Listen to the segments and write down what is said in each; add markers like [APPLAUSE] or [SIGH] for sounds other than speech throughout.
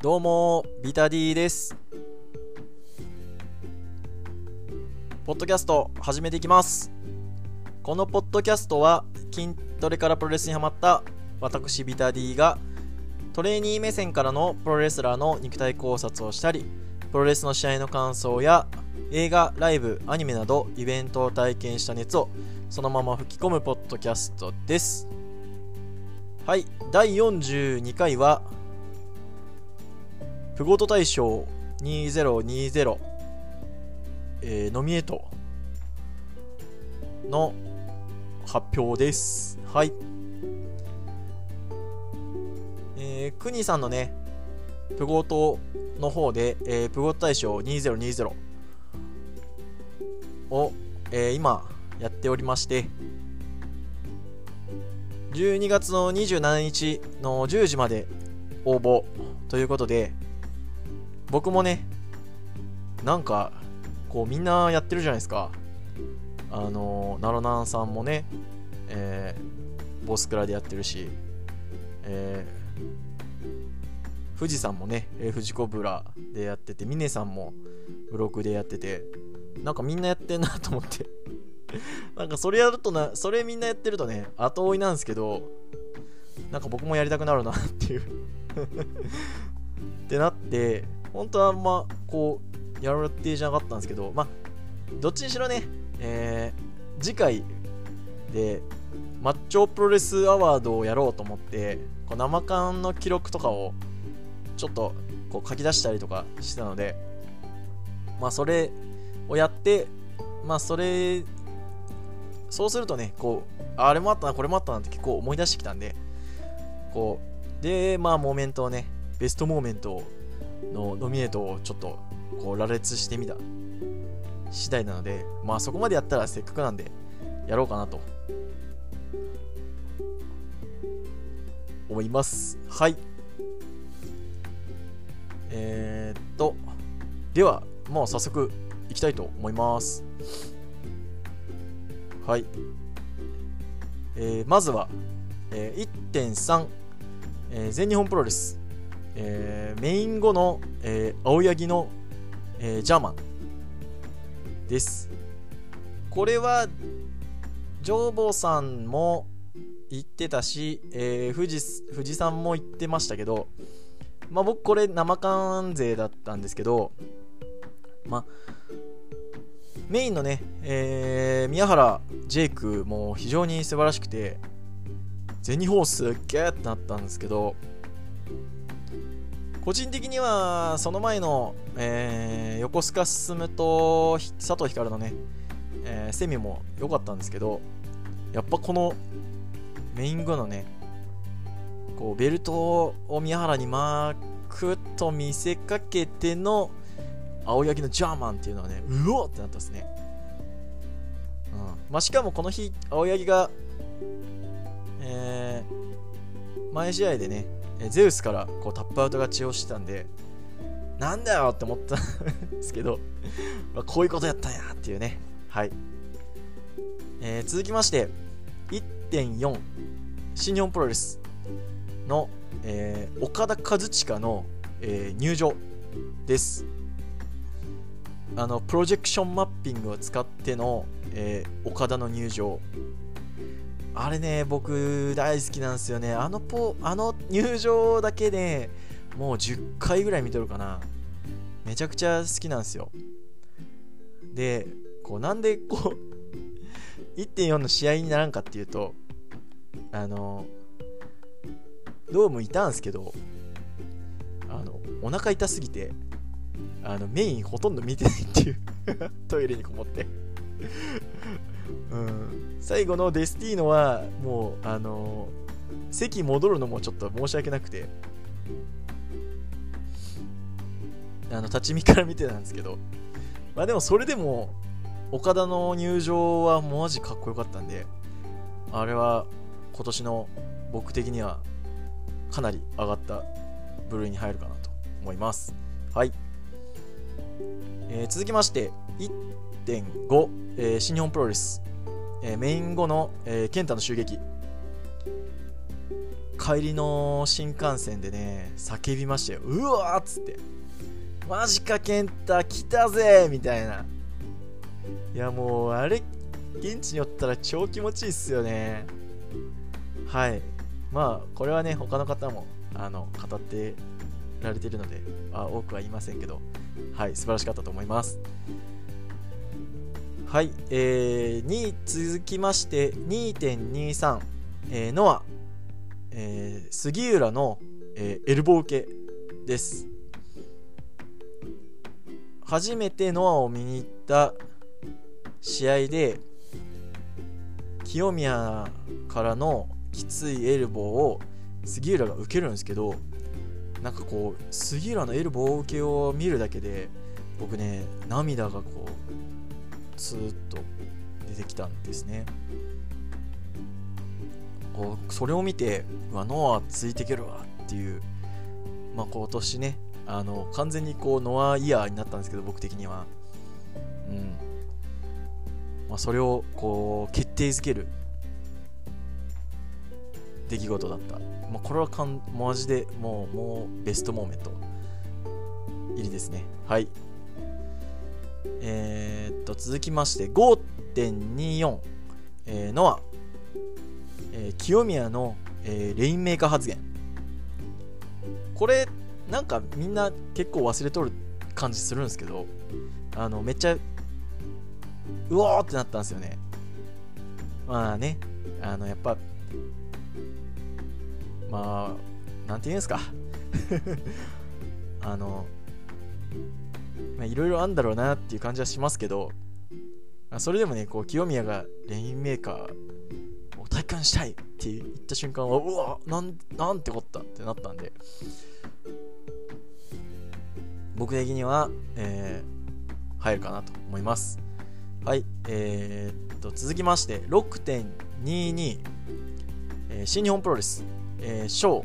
どうも、ビタディです。ポッドキャスト始めていきます。このポッドキャストは筋トレからプロレスにハマった私ビタディがトレーニー目線からのプロレスラーの肉体考察をしたり、プロレスの試合の感想や映画、ライブ、アニメなどイベントを体験した熱をそのまま吹き込むポッドキャストです。はい、第42回はプゴト大賞2020、えーノミネートの発表です。はい。えー、クニさんのね、プゴトの方で、えープゴト大賞2020を、えー今やっておりまして、12月の27日の10時まで応募ということで、僕もね、なんか、こうみんなやってるじゃないですか。あの、ナロナンさんもね、えーボスクラでやってるし、えー富士山もね、えー富士コブラでやってて、ミネさんもブログでやってて、なんかみんなやってんなと思って。[LAUGHS] なんかそれやるとな、それみんなやってるとね、後追いなんですけど、なんか僕もやりたくなるなっていう [LAUGHS] ってなって、本当はあんまこう、やる予定じゃなかったんですけど、まあ、どっちにしろね、えー次回で、マッチョプロレスアワードをやろうと思って、こう生感の記録とかをちょっとこう書き出したりとかしてたので、まあそれをやって、まあそれ、そうするとね、こう、あれもあったな、これもあったなって結構思い出してきたんで、こう、で、まあモーメントをね、ベストモーメントをのノミネートをちょっとこう羅列してみた次第なので、まあそこまでやったらせっかくなんでやろうかなと思います。はい。えー、っと、では、もう早速いきたいと思います。はい。えーまずは、えー1.3、えー全日本プロレス、えーメイン後の、えー青柳の、えージャーマンです。これは、ジョーボーさんも言ってたし、えー、富士富士さんも言ってましたけど、まあ、僕これ生関勢だったんですけど、まあ、メインのね、えー宮原ジェイクも非常に素晴らしくて全日本すっげーってなったんですけど個人的にはその前の、えー横須賀進と佐藤光のね、えーセミも良かったんですけどやっぱこのメイン後のねこうベルトを宮原に巻くと見せかけての青柳のジャーマンっていうのはねうおってなったんですね、うん。まあ、しかもこの日青柳が、えー前試合でねえゼウスからこうタップアウト勝ちをしてたんでなんだよって思ったん [LAUGHS] ですけど、まあ、こういうことやったんやっていうね。はい、えー続きまして1.4新日本プロレスの、えー岡田和親の、えー入場です。あのプロジェクションマッピングを使っての、え岡田の入場。あれね僕大好きなんですよね。あのポあの入場だけでもう10回ぐらい見とるかな。めちゃくちゃ好きなんですよ。でこうなんでこう [LAUGHS] 1.4の試合にならんかっていうとあのドームいたんすけどあのお腹痛すぎてあのメインほとんど見てないっていう。[LAUGHS] トイレにこもって。うん。最後のデスティーノはもうあの席戻るのもちょっと申し訳なくて。あの立ち見から見てたんですけど。まあでもそれでも岡田の入場はマジかっこよかったんであれは今年の僕的にはかなり上がった部類に入るかなと思います。はい、えー続きまして1 1.5、えー新日本プロレス、えーメイン後の、えー、ケンタの襲撃。帰りの新幹線でね叫びましたよ。うわーっつって。マジか健太来たぜみたいな。いやもうあれ現地におったら超気持ちいいっすよね。はい。まあこれはね他の方もあの語ってられてるのであ多くは言いませんけど。はい素晴らしかったと思います。はい、えー、2続きまして2.23、えー、ノア、えー、杉浦の、えー、エルボー系です。初めてノアを見に行った試合で清宮からのきついエルボーを杉浦が受けるんですけどなんかこう杉浦のエルボー受けを見るだけで僕ね涙がこうスーッと出てきたんですね。こうそれを見てうわノアついていけるわっていうまあ今年ねあの完全にこうノアイヤーになったんですけど僕的には。うん。まあ、それをこう決定づける出来事だった、まあ、これはかんマジでもうもうベストモーメント入りですね。はい。えー、っと続きまして5.24、えー、ノア、えー、清宮の、えー、レインメーカー発言。これなんかみんな結構忘れとる感じするんですけどあのめっちゃうおーってなったんですよね。まあねあのやっぱまあなんて言うんですか [LAUGHS] あのいろいろあるんだろうなっていう感じはしますけどあそれでもねこう清宮がレインメーカーを体感したいって言った瞬間はうわなんなんてこったってなったんで僕的には、えー、入るかなと思いますはい、えー、っと、続きまして、6.22、えー、新日本プロレス、えー、ショ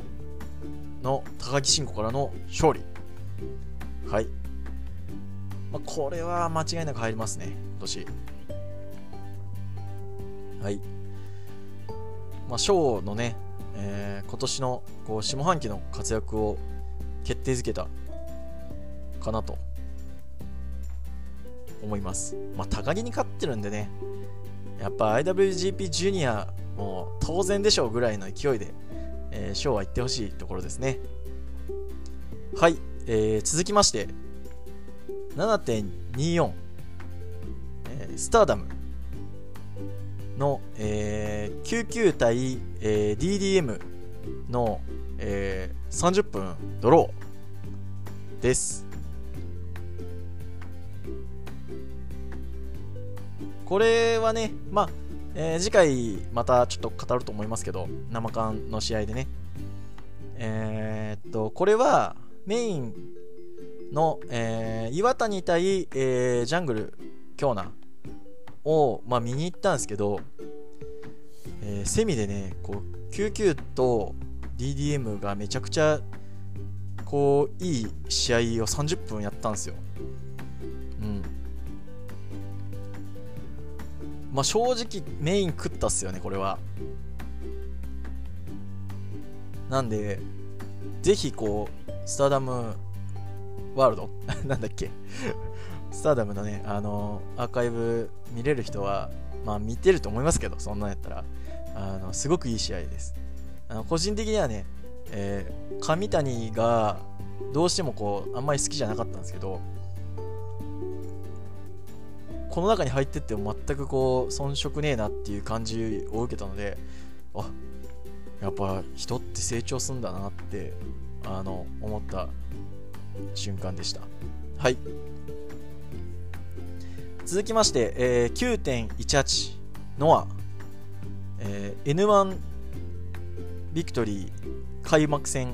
ーの高木慎吾からの勝利。はい。まあ、これは間違いなく入りますね、今年。はい。まあ、ショーのね、えー、今年のこう下半期の活躍を決定づけたかなと思います。まあ、高木に勝ってるんでね、やっぱ IWGP ジュニアもう当然でしょうぐらいの勢いで、えー、ショーは行ってほしいところですね。はい、えー、続きまして、7.24、えー、スターダムの、えー、99対、えー、DDM の、えー、30分ドローです。これはね、まあ、えー、次回またちょっと語ると思いますけど、生缶の試合でね。えー、っと、これはメインの、えー、岩谷対、えー、ジャングル京奈を、まあ、見に行ったんですけど、えー、セミでね、こう、99と DDM がめちゃくちゃ、こう、いい試合を30分やったんですよ。うん。まあ、正直メイン食ったっすよねこれはなんでぜひこうスターダムワールド？[LAUGHS] なんだっけ？スターダムのねあのアーカイブ見れる人はまあ見てると思いますけどそんなんやったら。あのすごくいい試合です。あの個人的にはね、えー、上谷がどうしてもこうあんまり好きじゃなかったんですけどこの中に入ってっても全くこう遜色ねえなっていう感じを受けたのであやっぱ人って成長するんだなってあの思った。瞬間でした。はい。続きまして、えー、9.18ノア、えー、N1 ビクトリー開幕戦、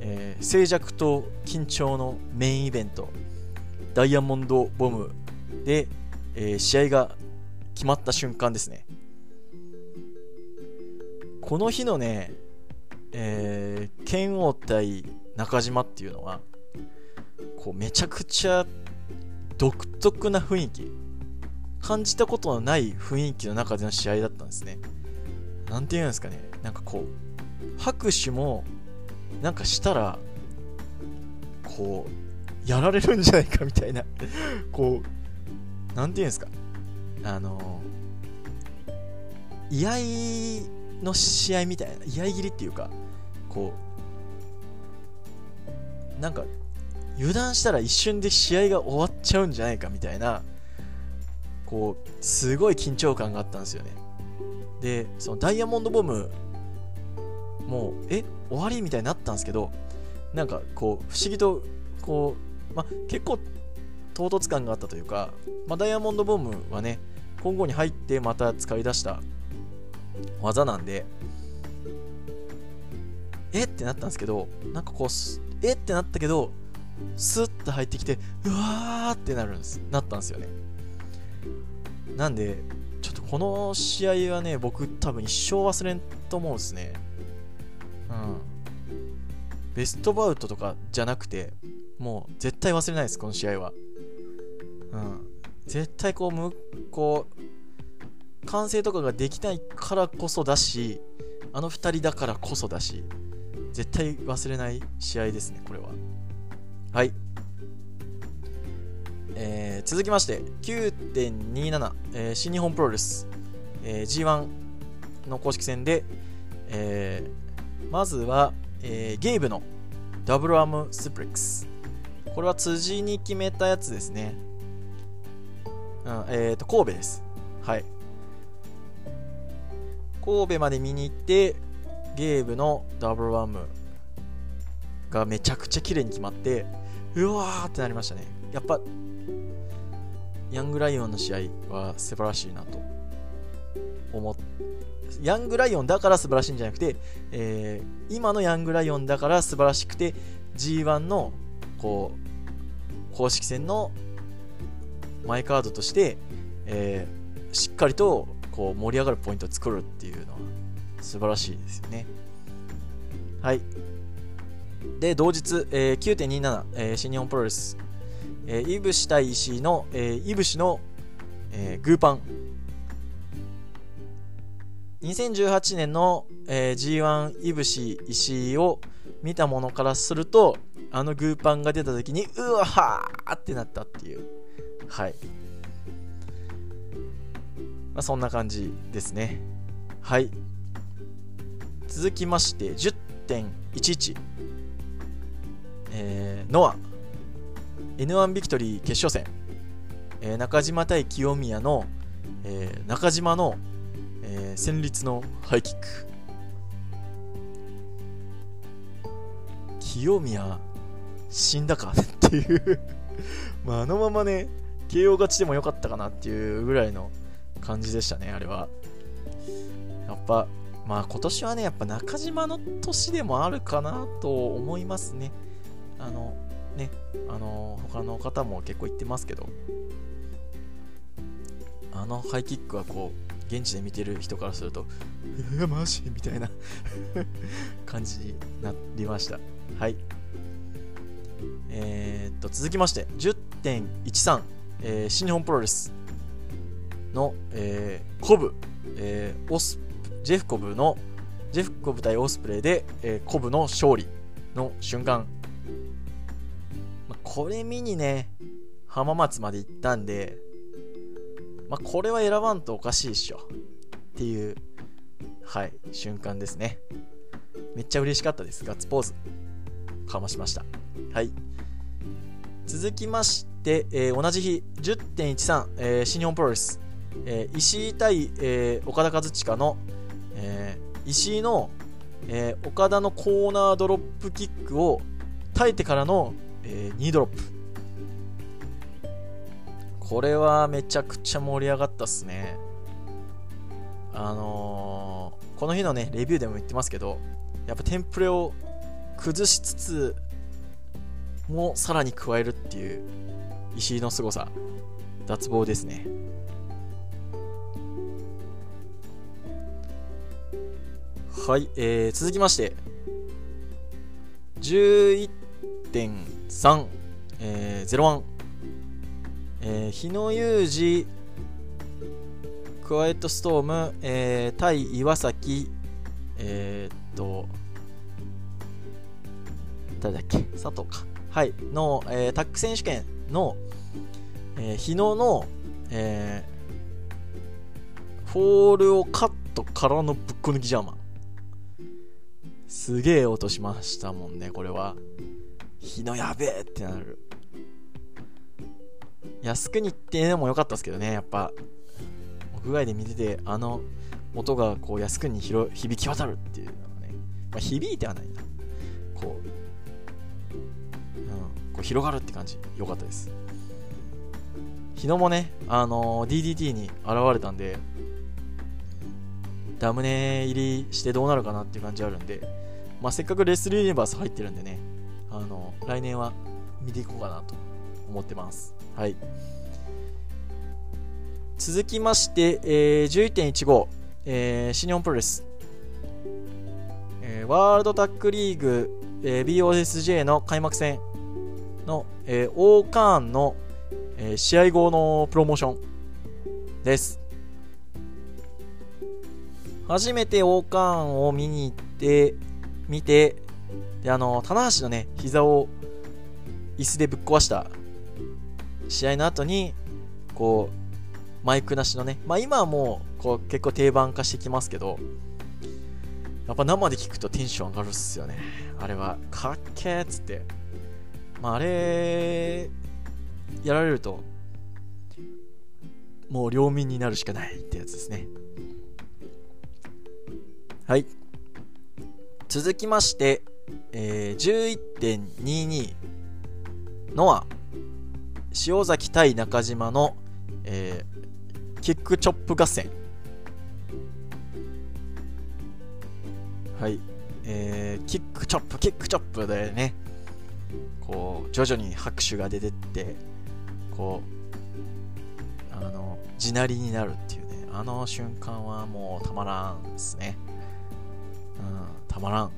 えー、静寂と緊張のメインイベント。ダイヤモンドボムでえー、試合が決まった瞬間ですね。この日のね、えー、剣王対中島っていうのは、こうめちゃくちゃ独特な雰囲気、感じたことのない雰囲気の中での試合だったんですね。なんて言うんですかね、なんかこう、拍手もなんかしたらこうやられるんじゃないかみたいな。[LAUGHS] こうなんていうんですか。あの居合の試合みたいな。居合切りっていうかこうなんか油断したら一瞬で試合が終わっちゃうんじゃないかみたいなこうすごい緊張感があったんですよね。でそのダイヤモンドボムもうえ終わりみたいになったんですけどなんかこう不思議とこう、ま、結構唐突感があったというか、まダイヤモンドボムはね今後に入ってまた使い出した技なんでえってなったんですけどなんかこうえってなったけどスッと入ってきてうわーってなるんです。なったんですよね。なんでちょっとこの試合はね僕多分一生忘れんと思うんですね。うん。ベストバウトとかじゃなくてもう絶対忘れないですこの試合は。うん。絶対こうむこう完成とかができないからこそだしあの2人だからこそだし絶対忘れない試合ですねこれは。はい。えー、続きまして9.27、えー、新日本プロレス、えー、G1 の公式戦で、えー、まずは、えー、ゲイブのダブルアームスプレックス。これは辻に決めたやつですね、うんえー、と神戸です。はい。神戸まで見に行ってゲーブのダブルアームがめちゃくちゃ綺麗に決まってうわーってなりましたねやっぱヤングライオンの試合は素晴らしいなと思ってヤングライオンだから素晴らしいんじゃなくて、えー、今のヤングライオンだから素晴らしくて G1 のこう公式戦のマイカードとして、えー、しっかりとこう盛り上がるポイントを作るっていうのは素晴らしいですよね。はい。で、同日、えー、9.27、えー、新日本プロレス。えー、イブシ対石井の、えー、イブシの、えー、グーパン。2018年の、えー、G1 イブシ石井を見たものからするとあのグーパンが出た時にうわはーってなったっていう。はい。まあ、そんな感じですね。はい。続きまして10.11えー、ノア。N1 ビクトリー決勝戦、えー、中島対清宮の、えー、中島の、えー、戦慄のハイキック。清宮死んだか？[LAUGHS] っていう。まああのままね KO 勝ちでもよかったかなっていうぐらいの感じでしたねあれは。やっぱまあ今年はねやっぱ中島の年でもあるかなと思いますね。あのね、あの他の方も結構言ってますけど、あのハイキックはこう、現地で見てる人からすると、えー、マジ？みたいな [LAUGHS] 感じになりました。はい。えー、っと、続きまして、10.13、えー、新日本プロレスの、えー、コブ、えー、オス、ジェフコブの、ジェフコブ対オスプレイで、えー、コブの勝利の瞬間まこれ見にね、浜松まで行ったんで、まあ、これは選ばんとおかしいっしょ。っていう、はい、瞬間ですね。めっちゃ嬉しかったです。ガッツポーズ。かましました。はい。続きまして、えー、同じ日、10.13、えー、新日本プロレス。えー、石井対、えー、岡田和親の、えー、石井の、え、岡田のコーナードロップキックを耐えてからのえー、2ドロップ。これはめちゃくちゃ盛り上がったっすね。あのー、この日のね、レビューでも言ってますけど、やっぱテンプレを崩しつつもさらに加えるっていう石井の凄さ、脱帽ですね。はい、えー、続きまして、1.3、えー、01、えー、日野裕二、クワイエットストーム、えー、対岩崎、えー、っと、誰だっけ？佐藤か。はい。の、えー、タック選手権の、えー、日野の、えー、フォールをカットからのぶっこ抜きジャーマン。すげえ音しましたもんね、これは。日野やべえってなる。靖国っていうのも良かったですけどね、やっぱ。屋外で見てて、あの音がこう靖国に響き渡るっていうのがね、まあ、響いてはないな。こう、うんこう広がるって感じ良かったです日野もね、あのー、DDT に現れたんでダムネ入りしてどうなるかなっていう感じあるんで、まあ、せっかくレスルユニバース入ってるんでね、あの、来年は見ていこうかなと思ってます。はい。続きまして、えー、11.15、えー、新日本プロレス、えー、ワールドタックリーグ、えー、BOSJ の開幕戦の、えー、オーカーンの、えー、試合後のプロモーションです。初めてオーカーンを見に行って、見て、で、あの、棚橋のね、膝を椅子でぶっ壊した試合の後に、こう、マイクなしのね、まあ今はもう、こう、結構定番化してきますけど、やっぱ生で聞くとテンション上がるっすよね。あれは、かっけーっつって。まあ、あれ、やられると、もう両面になるしかないってやつですね。はい。続きまして、えー、11.22のは、塩崎対中島の、えー、キックチョップ合戦。はい。えー、キックチョップ、キックチョップでね、こう徐々に拍手が出てってこうあの地鳴りになるっていうねあの瞬間はもうたまらんですねうんたまらん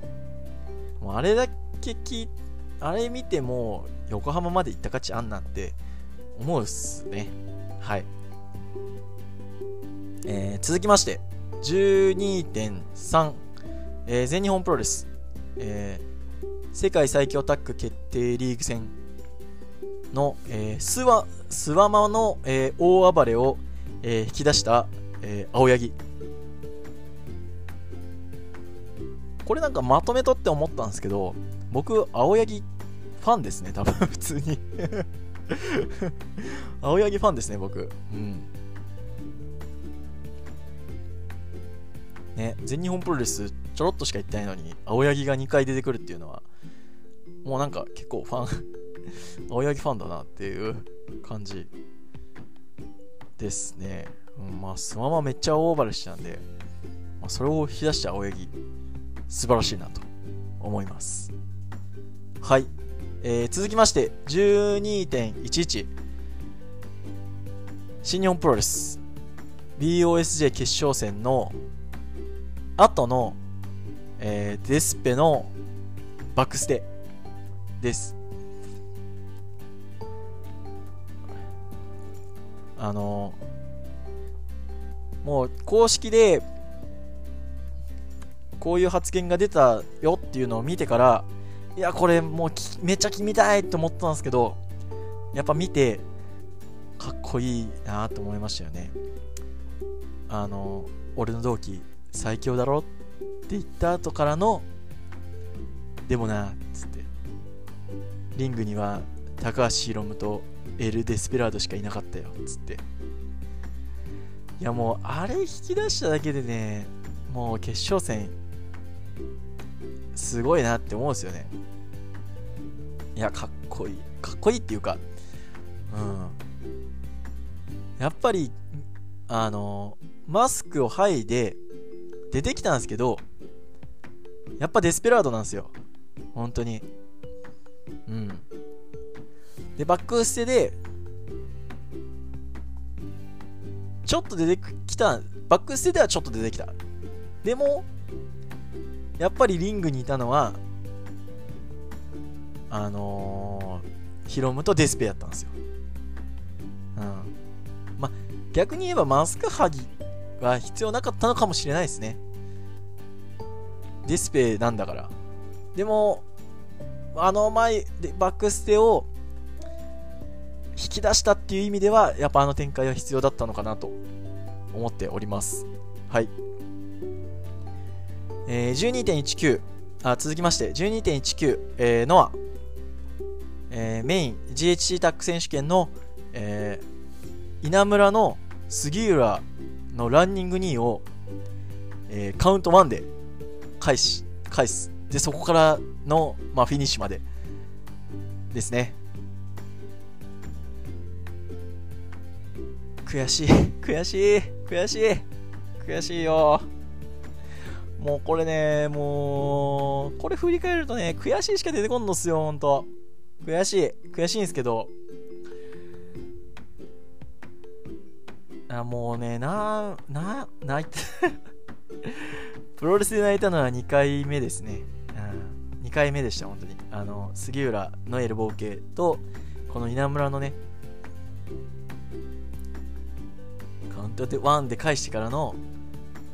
もうあれだけ聞あれ見ても横浜まで行った価値あんなって思うっすね。はい。えー、続きまして12.3、えー、全日本プロレス、えー世界最強タッグ決定リーグ戦の、えー、スワスワマの、えー、大暴れを、えー、引き出した、えー、青柳。これなんかまとめとって思ったんですけど僕青柳ファンですね多分 [LAUGHS] 普通に。青柳ファンですね僕。うん。ね全日本プロレスちょろっとしか言ってないのに青柳が2回出てくるっていうのはもうなんか結構ファン [LAUGHS] 青柳ファンだなっていう感じですね。うん、まあ、そのままめっちゃ大暴れしたんで、まあ、それを引き出した青柳、素晴らしいなと思います。はい。えー、続きまして、12.11。新日本プロレス BOSJ 決勝戦の後の、えー、デスペのバックステです。あのもう公式でこういう発言が出たよっていうのを見てからいやこれもうめっちゃ決めたいと思ったんですけどやっぱ見てかっこいいなと思いましたよね。あの俺の同期最強だろって言った後からのでもなっつって。リングには高橋宏夢とエル・デスペラードしかいなかったよっつって。いやもうあれ引き出しただけでねもう決勝戦すごいなって思うんですよね。いやかっこいい。かっこいいっていうかうん。やっぱりあのマスクを剥いで出てきたんですけどやっぱデスペラードなんですよ。本当に。うん。で、バックステで、ちょっと出てきた、バックステではちょっと出てきた。でも、やっぱりリングにいたのは、あのー、ヒロムとデスペやったんですよ。うん。ま、逆に言えばマスク剥ぎは必要なかったのかもしれないですね。デスペなんだからでもあの前でバックステを引き出したっていう意味ではやっぱあの展開は必要だったのかなと思っておりますはいえー、12.19あ続きまして12.19、えー、ノア、えー、メイン GHC タック選手権の、えー、稲村の杉浦のランニング2位を、えー、カウント1で返し返す。でそこからの、まあ、フィニッシュまでですね。悔しい悔しい悔しい悔しいよ。もうこれね、もう、これ振り返るとね、悔しいしか出てこんのっすよ、ほんと。悔しい。悔しいんですけど。あ、もうね、な、な、泣いて [LAUGHS] プロレスで泣いたのは2回目ですね。うん、2回目でした、本当に。あの、杉浦のエルボー系と、この稲村のね、カウントで1で返してからの、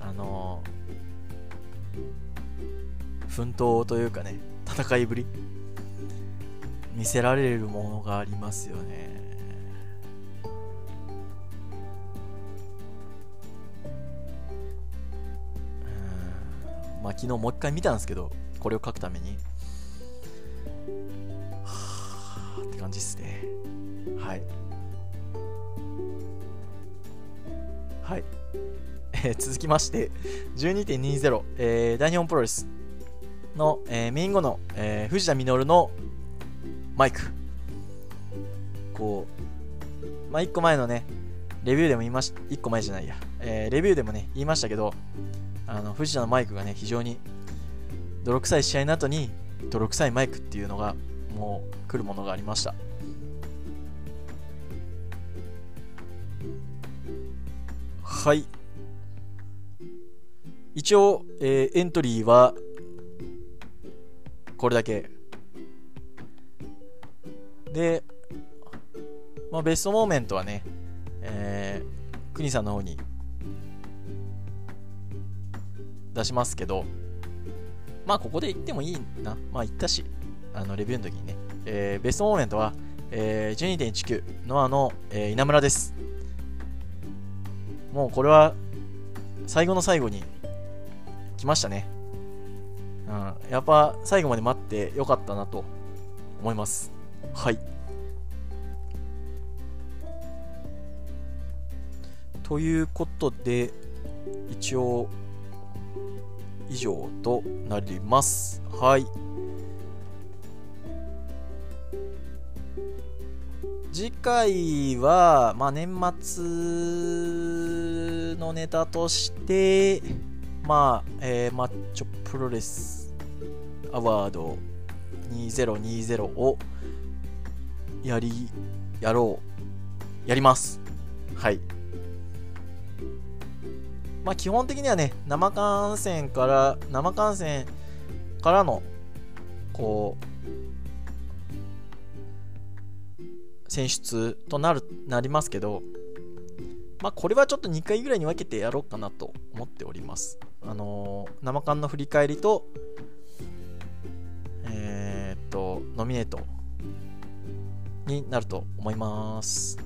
あの奮闘というかね戦いぶり見せられるものがありますよね。まあ昨日もう一回見たんですけどこれを書くために。はあって感じですね。はい。はい、えー、続きまして12.20、えー、大日本プロレス。の、えー、メイン後の、えー、藤田稔のマイク。こう、まあ、1個前のね、レビューでも言いまし、1個前じゃないや、えー、レビューでもね、言いましたけど、あの、藤田のマイクがね、非常に泥臭い試合の後に、泥臭いマイクっていうのが、もう来るものがありました。はい。一応、えー、エントリーはこれだけ。で、まあ、ベストモーメントはね、えー、国さんの方に出しますけど、まあ、ここで言ってもいいな。まあ、言ったし、あの、レビューの時にね。えー、ベストモーメントは、えー、12.19のあの、えー、稲村です。もうこれは、最後の最後に来ましたね。やっぱ最後まで待ってよかったなと思います。はい。ということで、一応、以上となります。はい。次回は、まあ、年末のネタとして、まあ、えー、マッチョプロレスアワード2020をやり、やろう。やります。はい。まあ基本的にはね、生観戦から、生観戦からの、こう、選出となる、なりますけど、まあこれはちょっと2回ぐらいに分けてやろうかなと思っております。あのー、生観の振り返りと、と、ノミネートになると思います。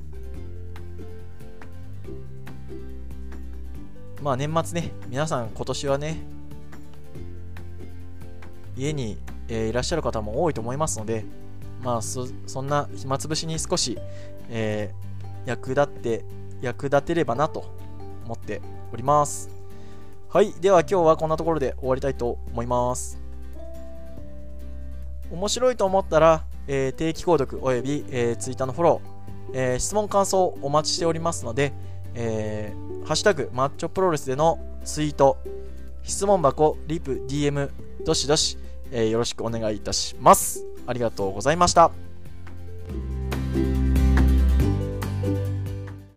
まあ年末ね、皆さん今年はね、家に、えー、いらっしゃる方も多いと思いますので、まあそそんな暇つぶしに少し、えー、役立って、役立てればなと思っております。はい。では今日はこんなところで終わりたいと思います。面白いと思ったら、えー、定期購読及び、えー、ツイッターのフォロー、えー、質問感想お待ちしておりますので、えー、ハッシュタグマッチョプロレスでのツイート、質問箱、リプ、DM、どしどし、えー、よろしくお願いいたします。ありがとうございました。